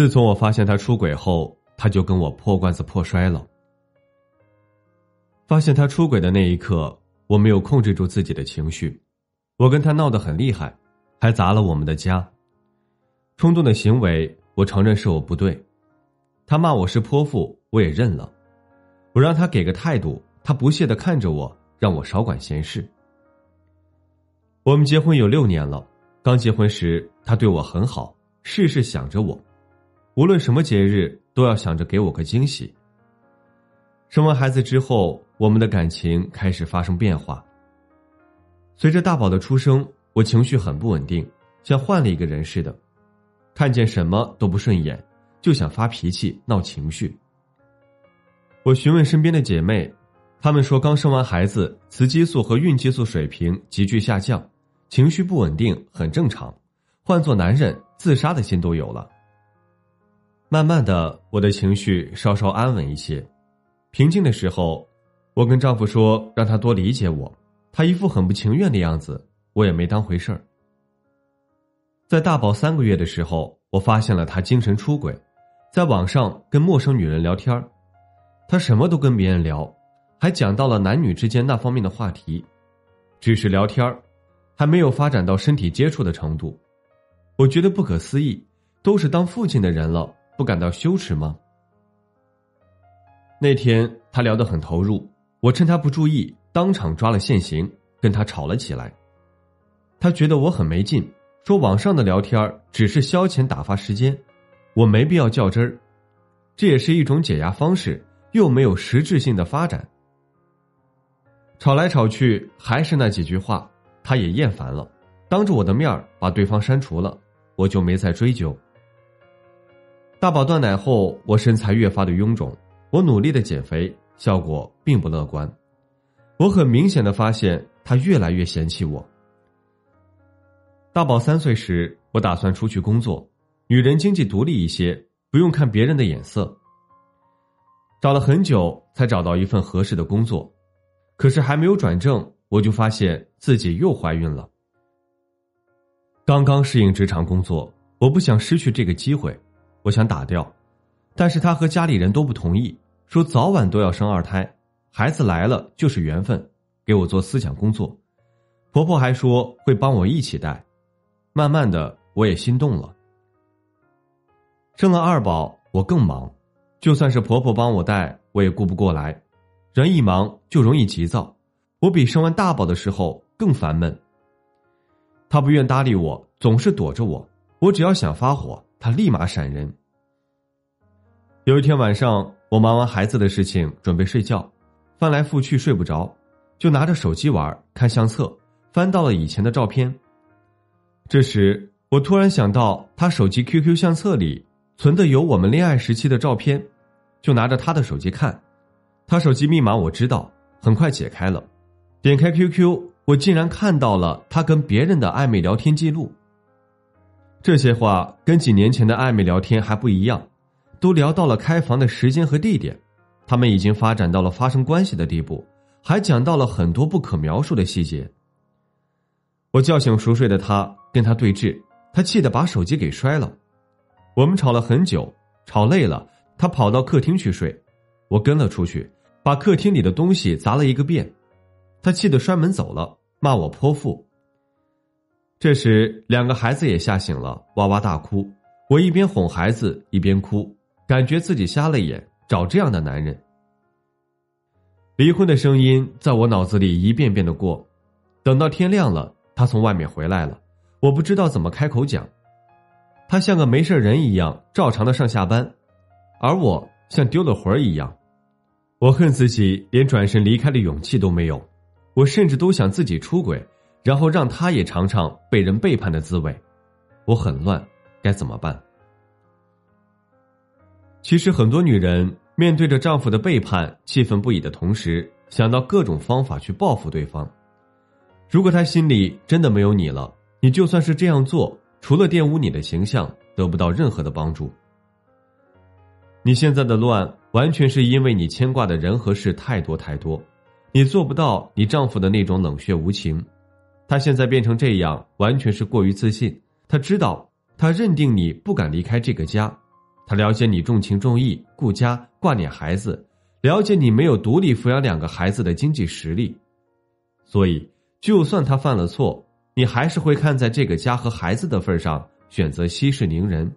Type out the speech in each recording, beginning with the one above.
自从我发现他出轨后，他就跟我破罐子破摔了。发现他出轨的那一刻，我没有控制住自己的情绪，我跟他闹得很厉害，还砸了我们的家。冲动的行为，我承认是我不对。他骂我是泼妇，我也认了。我让他给个态度，他不屑的看着我，让我少管闲事。我们结婚有六年了，刚结婚时他对我很好，事事想着我。无论什么节日，都要想着给我个惊喜。生完孩子之后，我们的感情开始发生变化。随着大宝的出生，我情绪很不稳定，像换了一个人似的，看见什么都不顺眼，就想发脾气、闹情绪。我询问身边的姐妹，她们说刚生完孩子，雌激素和孕激素水平急剧下降，情绪不稳定很正常，换做男人，自杀的心都有了。慢慢的，我的情绪稍稍安稳一些，平静的时候，我跟丈夫说让他多理解我，他一副很不情愿的样子，我也没当回事儿。在大宝三个月的时候，我发现了他精神出轨，在网上跟陌生女人聊天他什么都跟别人聊，还讲到了男女之间那方面的话题，只是聊天还没有发展到身体接触的程度，我觉得不可思议，都是当父亲的人了。不感到羞耻吗？那天他聊得很投入，我趁他不注意，当场抓了现行，跟他吵了起来。他觉得我很没劲，说网上的聊天只是消遣打发时间，我没必要较真儿，这也是一种解压方式，又没有实质性的发展。吵来吵去还是那几句话，他也厌烦了，当着我的面把对方删除了，我就没再追究。大宝断奶后，我身材越发的臃肿，我努力的减肥，效果并不乐观。我很明显的发现他越来越嫌弃我。大宝三岁时，我打算出去工作，女人经济独立一些，不用看别人的眼色。找了很久才找到一份合适的工作，可是还没有转正，我就发现自己又怀孕了。刚刚适应职场工作，我不想失去这个机会。我想打掉，但是他和家里人都不同意，说早晚都要生二胎，孩子来了就是缘分，给我做思想工作。婆婆还说会帮我一起带，慢慢的我也心动了。生了二宝，我更忙，就算是婆婆帮我带，我也顾不过来，人一忙就容易急躁，我比生完大宝的时候更烦闷。他不愿搭理我，总是躲着我，我只要想发火。他立马闪人。有一天晚上，我忙完孩子的事情，准备睡觉，翻来覆去睡不着，就拿着手机玩，看相册，翻到了以前的照片。这时，我突然想到，他手机 QQ 相册里存的有我们恋爱时期的照片，就拿着他的手机看。他手机密码我知道，很快解开了，点开 QQ，我竟然看到了他跟别人的暧昧聊天记录。这些话跟几年前的暧昧聊天还不一样，都聊到了开房的时间和地点，他们已经发展到了发生关系的地步，还讲到了很多不可描述的细节。我叫醒熟睡的他，跟他对峙，他气得把手机给摔了。我们吵了很久，吵累了，他跑到客厅去睡，我跟了出去，把客厅里的东西砸了一个遍，他气得摔门走了，骂我泼妇。这时，两个孩子也吓醒了，哇哇大哭。我一边哄孩子，一边哭，感觉自己瞎了眼，找这样的男人。离婚的声音在我脑子里一遍遍的过。等到天亮了，他从外面回来了，我不知道怎么开口讲。他像个没事人一样，照常的上下班，而我像丢了魂一样。我恨自己连转身离开的勇气都没有，我甚至都想自己出轨。然后让他也尝尝被人背叛的滋味，我很乱，该怎么办？其实很多女人面对着丈夫的背叛，气愤不已的同时，想到各种方法去报复对方。如果他心里真的没有你了，你就算是这样做，除了玷污你的形象，得不到任何的帮助。你现在的乱，完全是因为你牵挂的人和事太多太多，你做不到你丈夫的那种冷血无情。他现在变成这样，完全是过于自信。他知道，他认定你不敢离开这个家，他了解你重情重义、顾家挂念孩子，了解你没有独立抚养两个孩子的经济实力，所以，就算他犯了错，你还是会看在这个家和孩子的份上，选择息事宁人。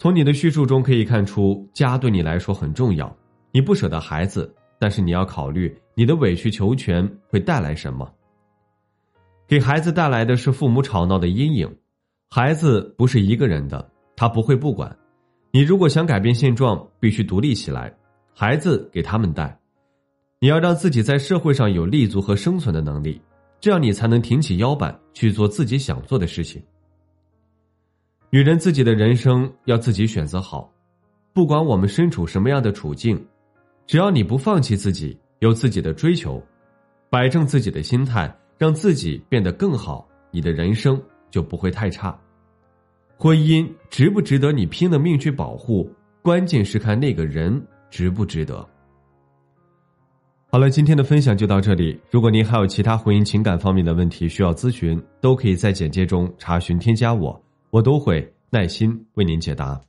从你的叙述中可以看出，家对你来说很重要。你不舍得孩子，但是你要考虑你的委曲求全会带来什么。给孩子带来的是父母吵闹的阴影。孩子不是一个人的，他不会不管。你如果想改变现状，必须独立起来。孩子给他们带，你要让自己在社会上有立足和生存的能力，这样你才能挺起腰板去做自己想做的事情。女人自己的人生要自己选择好，不管我们身处什么样的处境，只要你不放弃自己，有自己的追求，摆正自己的心态，让自己变得更好，你的人生就不会太差。婚姻值不值得你拼了命去保护，关键是看那个人值不值得。好了，今天的分享就到这里。如果您还有其他婚姻情感方面的问题需要咨询，都可以在简介中查询添加我。我都会耐心为您解答。